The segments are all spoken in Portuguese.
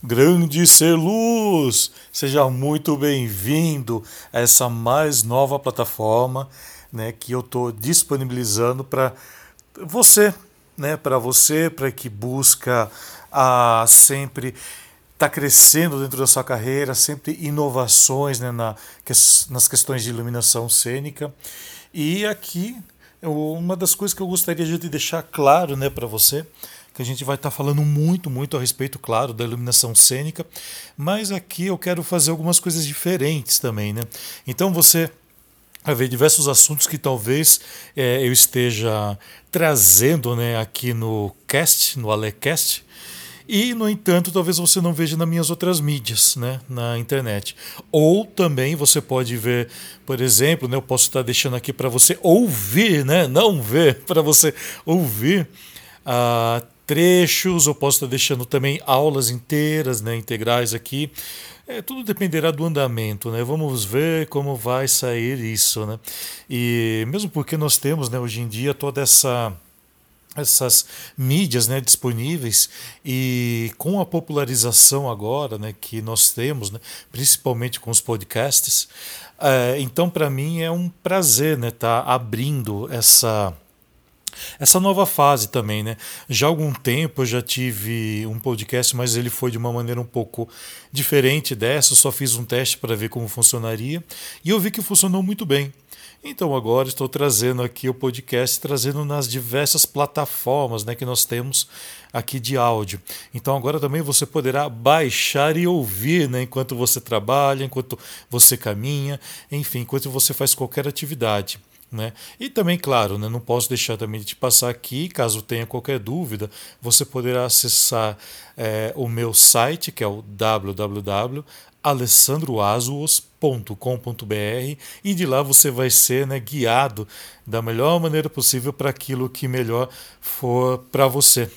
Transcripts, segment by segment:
Grande ser luz, seja muito bem-vindo a essa mais nova plataforma, né, que eu estou disponibilizando para você, né, para você, para que busca a sempre estar tá crescendo dentro da sua carreira, sempre inovações né, na, nas questões de iluminação cênica. E aqui uma das coisas que eu gostaria de deixar claro, né, para você que a gente vai estar tá falando muito, muito a respeito, claro, da iluminação cênica, mas aqui eu quero fazer algumas coisas diferentes também, né? Então você vai ver diversos assuntos que talvez é, eu esteja trazendo né, aqui no cast, no Alecast, e, no entanto, talvez você não veja nas minhas outras mídias, né, na internet. Ou também você pode ver, por exemplo, né, eu posso estar deixando aqui para você ouvir, né, não ver, para você ouvir uh, trechos, eu posso estar deixando também aulas inteiras, né, integrais aqui. É, tudo dependerá do andamento, né? Vamos ver como vai sair isso, né? E mesmo porque nós temos, né, hoje em dia toda essa essas mídias né, disponíveis e com a popularização agora né, que nós temos, né, principalmente com os podcasts, é, então para mim é um prazer estar né, tá abrindo essa essa nova fase também, né? Já há algum tempo eu já tive um podcast, mas ele foi de uma maneira um pouco diferente dessa. Eu só fiz um teste para ver como funcionaria e eu vi que funcionou muito bem. Então agora estou trazendo aqui o podcast, trazendo nas diversas plataformas né, que nós temos aqui de áudio. Então agora também você poderá baixar e ouvir né, enquanto você trabalha, enquanto você caminha, enfim, enquanto você faz qualquer atividade. Né? E também, claro, né, não posso deixar também de passar aqui, caso tenha qualquer dúvida, você poderá acessar é, o meu site, que é o www.alessandroazuos.com.br e de lá você vai ser né, guiado da melhor maneira possível para aquilo que melhor for para você.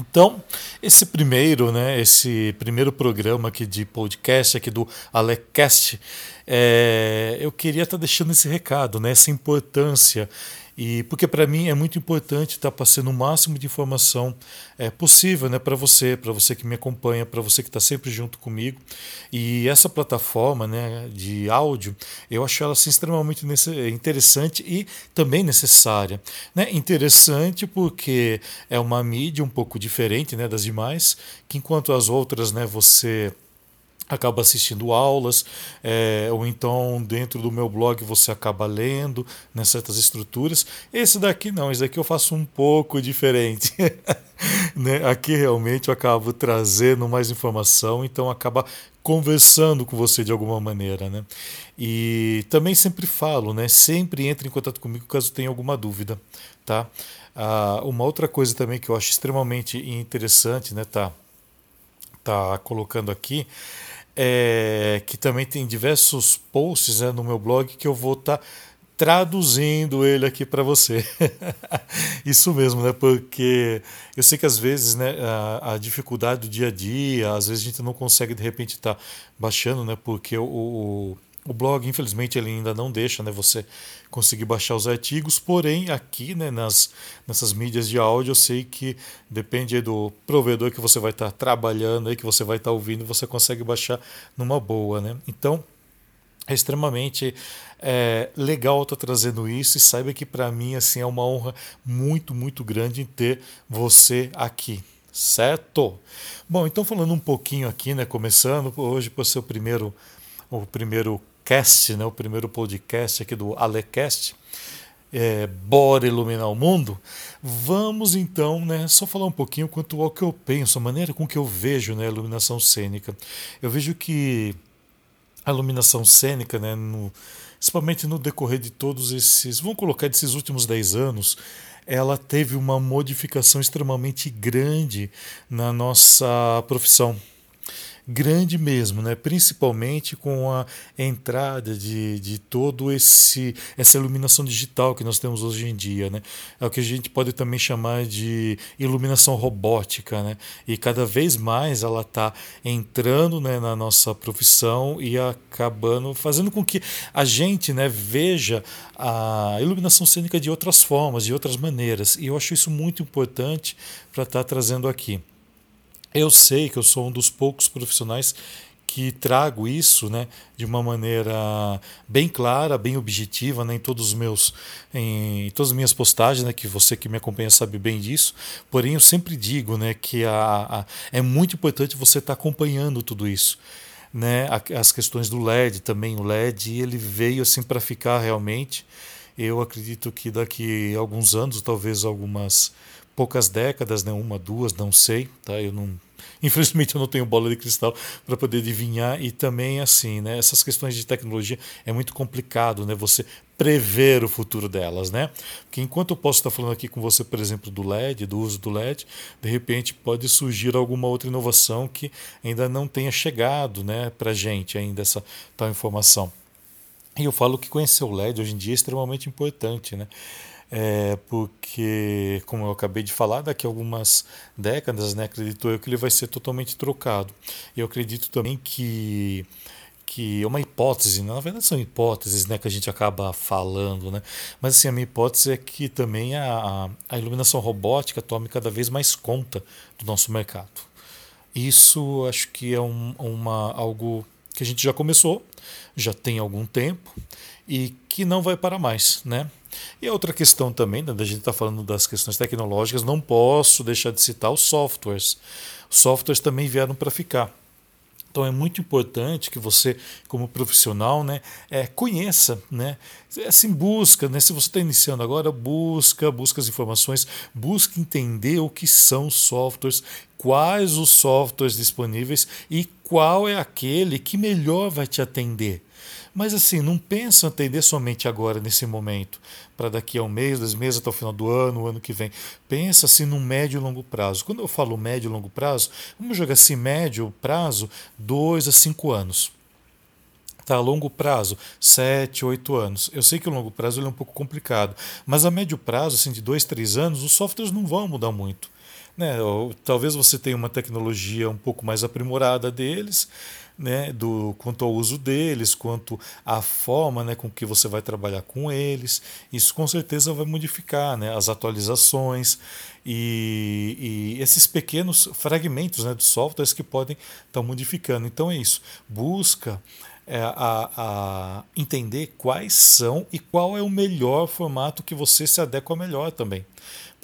Então, esse primeiro, né, esse primeiro programa aqui de podcast aqui do Alecast, é, eu queria estar tá deixando esse recado, né, essa importância e porque para mim é muito importante estar tá passando o máximo de informação é, possível né, para você, para você que me acompanha, para você que está sempre junto comigo. E essa plataforma né, de áudio, eu acho ela assim, extremamente interessante e também necessária. Né? Interessante porque é uma mídia um pouco diferente né, das demais, que enquanto as outras né, você acaba assistindo aulas, é, ou então dentro do meu blog você acaba lendo né, certas estruturas. Esse daqui não, esse daqui eu faço um pouco diferente. né? Aqui realmente eu acabo trazendo mais informação, então acaba conversando com você de alguma maneira. Né? E também sempre falo, né? sempre entre em contato comigo caso tenha alguma dúvida. Tá? Ah, uma outra coisa também que eu acho extremamente interessante, né, tá, tá colocando aqui, é, que também tem diversos posts né, no meu blog que eu vou estar tá traduzindo ele aqui para você. Isso mesmo, né? Porque eu sei que às vezes né, a, a, dificuldade do dia a dia, às vezes a gente não consegue de repente estar tá baixando, né? Porque o, o o blog, infelizmente, ele ainda não deixa né, você conseguir baixar os artigos, porém, aqui né, nas, nessas mídias de áudio, eu sei que depende do provedor que você vai estar tá trabalhando, aí, que você vai estar tá ouvindo, você consegue baixar numa boa. Né? Então, é extremamente é, legal estar tá trazendo isso e saiba que para mim assim é uma honra muito, muito grande em ter você aqui. Certo? Bom, então falando um pouquinho aqui, né, começando hoje por ser o primeiro o primeiro né, o primeiro podcast aqui do Alecast, é, Bora Iluminar o Mundo, vamos então né, só falar um pouquinho quanto ao que eu penso, a maneira com que eu vejo né, a iluminação cênica. Eu vejo que a iluminação cênica, né, no, principalmente no decorrer de todos esses, vamos colocar desses últimos 10 anos, ela teve uma modificação extremamente grande na nossa profissão grande mesmo, né? principalmente com a entrada de, de todo esse essa iluminação digital que nós temos hoje em dia, né? É o que a gente pode também chamar de iluminação robótica, né? E cada vez mais ela está entrando né, na nossa profissão e acabando fazendo com que a gente, né, veja a iluminação cênica de outras formas, de outras maneiras. E eu acho isso muito importante para estar tá trazendo aqui. Eu sei que eu sou um dos poucos profissionais que trago isso né, de uma maneira bem clara, bem objetiva né, em todos os meus em todas as minhas postagens, né, que você que me acompanha sabe bem disso. Porém, eu sempre digo né, que a, a é muito importante você estar tá acompanhando tudo isso. Né, as questões do LED também, o LED ele veio assim para ficar realmente. Eu acredito que daqui a alguns anos, talvez algumas poucas décadas, né, uma, duas, não sei, tá? Eu não Infelizmente eu não tenho bola de cristal para poder adivinhar e também assim, né, essas questões de tecnologia é muito complicado, né, você prever o futuro delas, né? Porque enquanto eu posso estar falando aqui com você, por exemplo, do LED, do uso do LED, de repente pode surgir alguma outra inovação que ainda não tenha chegado, né, para gente ainda essa tal informação. E eu falo que conhecer o LED hoje em dia é extremamente importante, né? É, porque, como eu acabei de falar, daqui a algumas décadas, né, acredito eu que ele vai ser totalmente trocado. Eu acredito também que que é uma hipótese, né? na verdade são hipóteses né, que a gente acaba falando, né? mas assim, a minha hipótese é que também a, a iluminação robótica tome cada vez mais conta do nosso mercado. Isso acho que é um, uma, algo que a gente já começou, já tem algum tempo e que não vai parar mais, né? E outra questão também, né, a gente está falando das questões tecnológicas, não posso deixar de citar os softwares. Os softwares também vieram para ficar. Então é muito importante que você, como profissional, né, é, conheça, né, assim busca, né, se você está iniciando agora, busca, busca as informações, busca entender o que são softwares, quais os softwares disponíveis e qual é aquele que melhor vai te atender. Mas assim, não pensa atender somente agora, nesse momento, para daqui a um mês, dois meses, até o final do ano, o ano que vem. Pensa assim no médio e longo prazo. Quando eu falo médio e longo prazo, vamos jogar assim, médio prazo, dois a cinco anos. Tá, longo prazo, 7, 8 anos. Eu sei que o longo prazo é um pouco complicado, mas a médio prazo, assim, de 2, 3 anos, os softwares não vão mudar muito. Né? Ou, talvez você tenha uma tecnologia um pouco mais aprimorada deles, né, do, quanto ao uso deles, quanto à forma né, com que você vai trabalhar com eles. Isso com certeza vai modificar né, as atualizações e, e esses pequenos fragmentos né, de softwares que podem estar modificando. Então é isso. Busca é, a, a entender quais são e qual é o melhor formato que você se adequa melhor também.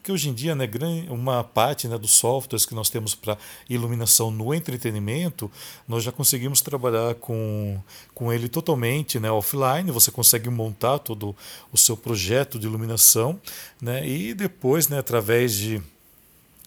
Porque hoje em dia, né, uma parte né, dos softwares que nós temos para iluminação no entretenimento, nós já conseguimos trabalhar com, com ele totalmente né, offline. Você consegue montar todo o seu projeto de iluminação né, e depois, né, através de,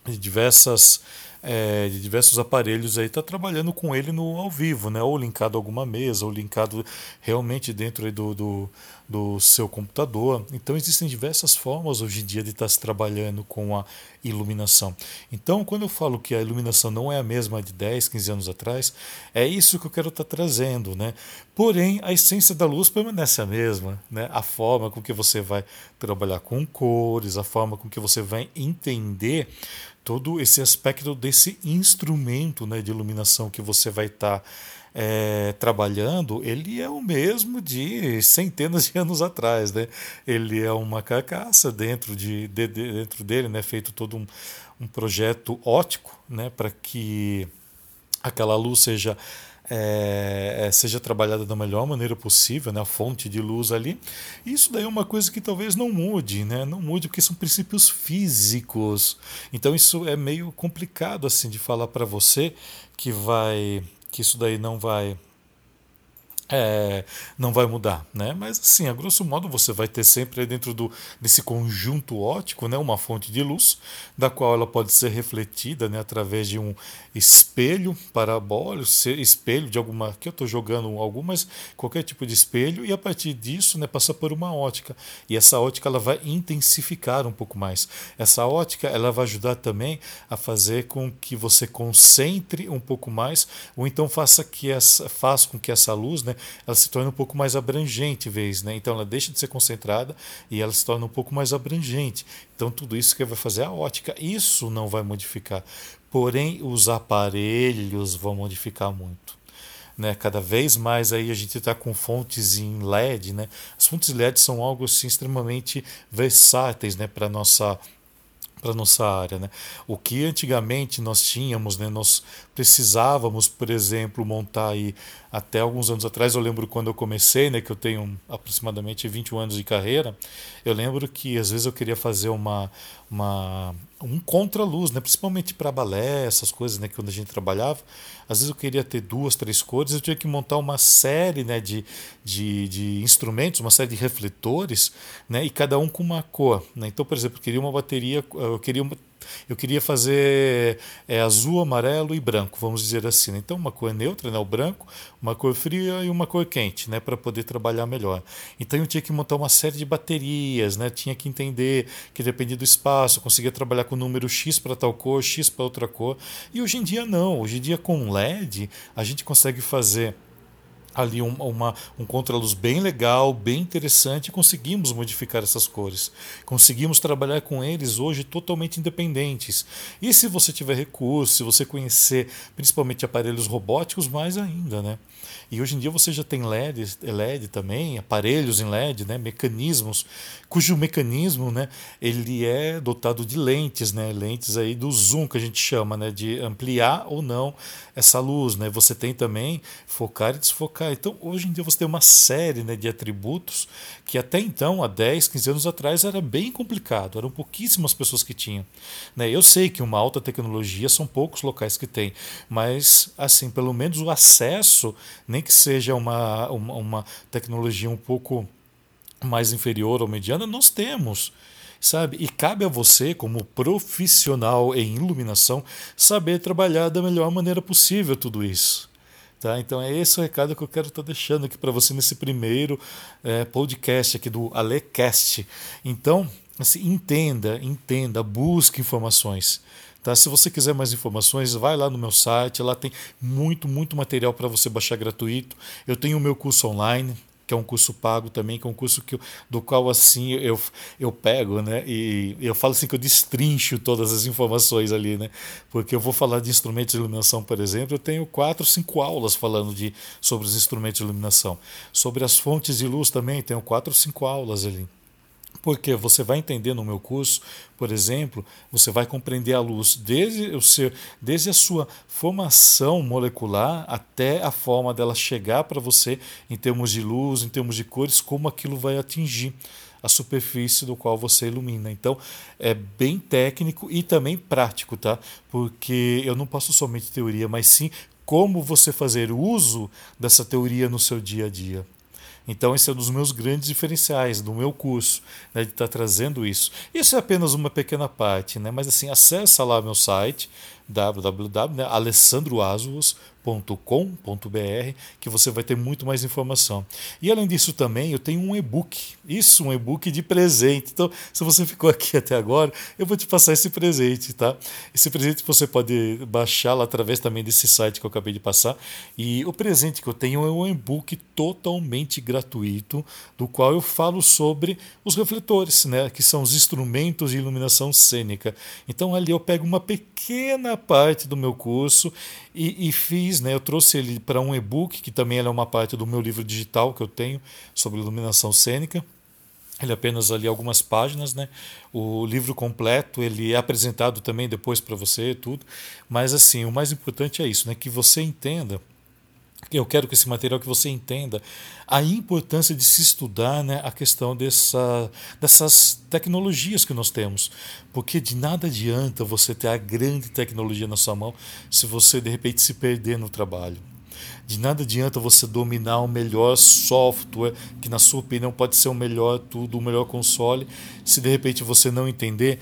de diversas é, de diversos aparelhos aí está trabalhando com ele no ao vivo, né? Ou linkado a alguma mesa, ou linkado realmente dentro do, do, do seu computador. Então existem diversas formas hoje em dia de estar tá se trabalhando com a iluminação. Então, quando eu falo que a iluminação não é a mesma de 10, 15 anos atrás, é isso que eu quero estar tá trazendo, né? Porém, a essência da luz permanece a mesma, né? A forma com que você vai trabalhar com cores, a forma com que você vai entender todo esse aspecto desse instrumento né, de iluminação que você vai estar tá, é, trabalhando, ele é o mesmo de centenas de anos atrás. Né? Ele é uma carcaça dentro, de, de dentro dele, né, feito todo um, um projeto ótico né, para que aquela luz seja é, é, seja trabalhada da melhor maneira possível, né, a fonte de luz ali. Isso daí é uma coisa que talvez não mude, né, não mude porque são princípios físicos. Então isso é meio complicado assim de falar para você que vai que isso daí não vai é, não vai mudar, né? Mas assim, a grosso modo você vai ter sempre dentro do, desse conjunto óptico, né, uma fonte de luz, da qual ela pode ser refletida, né, através de um espelho parabólico, espelho de alguma que eu estou jogando algumas, qualquer tipo de espelho e a partir disso, né, passa por uma ótica. E essa ótica ela vai intensificar um pouco mais. Essa ótica ela vai ajudar também a fazer com que você concentre um pouco mais ou então faça que essa faça com que essa luz, né, ela se torne um pouco mais abrangente, vez, né? Então ela deixa de ser concentrada e ela se torna um pouco mais abrangente. Então tudo isso que vai fazer a ótica, isso não vai modificar. Porém, os aparelhos vão modificar muito. Né, cada vez mais aí a gente está com fontes em LED, né? As fontes LED são algo assim, extremamente versáteis, né, para nossa para nossa área, né? O que antigamente nós tínhamos, né? Nós precisávamos, por exemplo, montar aí até alguns anos atrás, eu lembro quando eu comecei, né, que eu tenho aproximadamente 21 anos de carreira, eu lembro que às vezes eu queria fazer uma, uma um contra-luz, né, principalmente para balé, essas coisas, né, que quando a gente trabalhava, às vezes eu queria ter duas, três cores, eu tinha que montar uma série, né, de, de, de instrumentos, uma série de refletores, né, e cada um com uma cor, né? Então, por exemplo, eu queria uma bateria, eu queria eu queria fazer é, azul, amarelo e branco, vamos dizer assim. Né? Então, uma cor neutra, né, o branco, uma cor fria e uma cor quente, né, para poder trabalhar melhor. Então, eu tinha que montar uma série de baterias, né, tinha que entender que dependia do espaço, conseguia trabalhar com o número X para tal cor, X para outra cor. E hoje em dia, não. Hoje em dia, com LED, a gente consegue fazer ali um, uma, um contraluz bem legal, bem interessante, e conseguimos modificar essas cores. Conseguimos trabalhar com eles hoje totalmente independentes. E se você tiver recurso, se você conhecer principalmente aparelhos robóticos, mais ainda, né? E hoje em dia você já tem LED, LED também, aparelhos em LED, né, mecanismos, cujo mecanismo, né, ele é dotado de lentes, né, lentes aí do zoom que a gente chama, né, de ampliar ou não essa luz, né? Você tem também focar e desfocar. Então, hoje em dia você tem uma série, né, de atributos que até então, há 10, 15 anos atrás, era bem complicado, eram pouquíssimas pessoas que tinham, né? Eu sei que uma alta tecnologia são poucos locais que têm, mas assim, pelo menos o acesso, nem que seja uma, uma, uma tecnologia um pouco mais inferior ou mediana, nós temos sabe? E cabe a você, como profissional em iluminação, saber trabalhar da melhor maneira possível tudo isso. Tá? Então é esse o recado que eu quero estar tá deixando aqui para você nesse primeiro é, podcast aqui do Alecast. Então, assim, entenda, entenda, busque informações. Tá? Se você quiser mais informações, vai lá no meu site, lá tem muito, muito material para você baixar gratuito. Eu tenho o meu curso online, que é um curso pago também, que é um curso que, do qual assim eu, eu pego, né? E eu falo assim que eu destrincho todas as informações ali, né? Porque eu vou falar de instrumentos de iluminação, por exemplo, eu tenho quatro, cinco aulas falando de, sobre os instrumentos de iluminação. Sobre as fontes de luz também, tenho quatro, cinco aulas ali. Porque você vai entender no meu curso, por exemplo, você vai compreender a luz desde, o seu, desde a sua formação molecular até a forma dela chegar para você em termos de luz, em termos de cores, como aquilo vai atingir a superfície do qual você ilumina. Então, é bem técnico e também prático, tá? Porque eu não passo somente teoria, mas sim como você fazer uso dessa teoria no seu dia a dia. Então, esse é um dos meus grandes diferenciais do meu curso, né, de estar trazendo isso. Isso é apenas uma pequena parte, né, mas assim, acessa lá meu site www.alessandroazuos.com.br que você vai ter muito mais informação. E além disso também eu tenho um e-book, isso um e-book de presente. Então, se você ficou aqui até agora, eu vou te passar esse presente, tá? Esse presente você pode baixar lá através também desse site que eu acabei de passar. E o presente que eu tenho é um e-book totalmente gratuito, do qual eu falo sobre os refletores, né, que são os instrumentos de iluminação cênica. Então ali eu pego uma pequena parte do meu curso e, e fiz, né, eu trouxe ele para um e-book, que também é uma parte do meu livro digital que eu tenho sobre iluminação cênica. Ele é apenas ali algumas páginas, né? O livro completo ele é apresentado também depois para você, tudo. Mas assim, o mais importante é isso, né? Que você entenda eu quero que esse material que você entenda a importância de se estudar né, a questão dessa, dessas tecnologias que nós temos. Porque de nada adianta você ter a grande tecnologia na sua mão se você de repente se perder no trabalho. De nada adianta você dominar o melhor software, que na sua opinião pode ser o melhor tudo, o melhor console, se de repente você não entender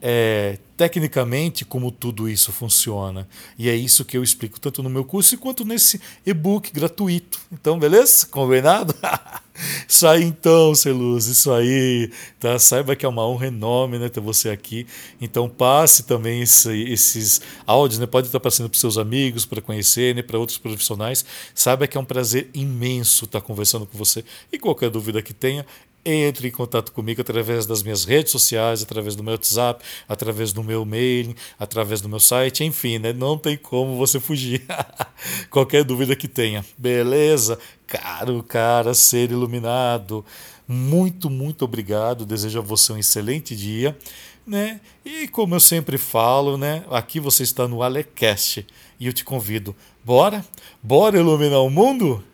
é, tecnicamente como tudo isso funciona. E é isso que eu explico tanto no meu curso quanto nesse e-book gratuito. Então, beleza? Combinado? isso aí então, Celuz, isso aí. Tá? Saiba que é uma honra enorme né, ter você aqui. Então passe também esse, esses áudios, né? pode estar passando para seus amigos, para conhecer, né? para outros profissionais. Saiba que é um prazer imenso estar conversando com você. E qualquer dúvida que tenha, entre em contato comigo através das minhas redes sociais, através do meu WhatsApp, através do meu mail, através do meu site, enfim, né? não tem como você fugir. Qualquer dúvida que tenha. Beleza? Caro, cara, ser iluminado. Muito, muito obrigado. Desejo a você um excelente dia. né? E como eu sempre falo, né? Aqui você está no Alecast e eu te convido, bora? Bora iluminar o mundo?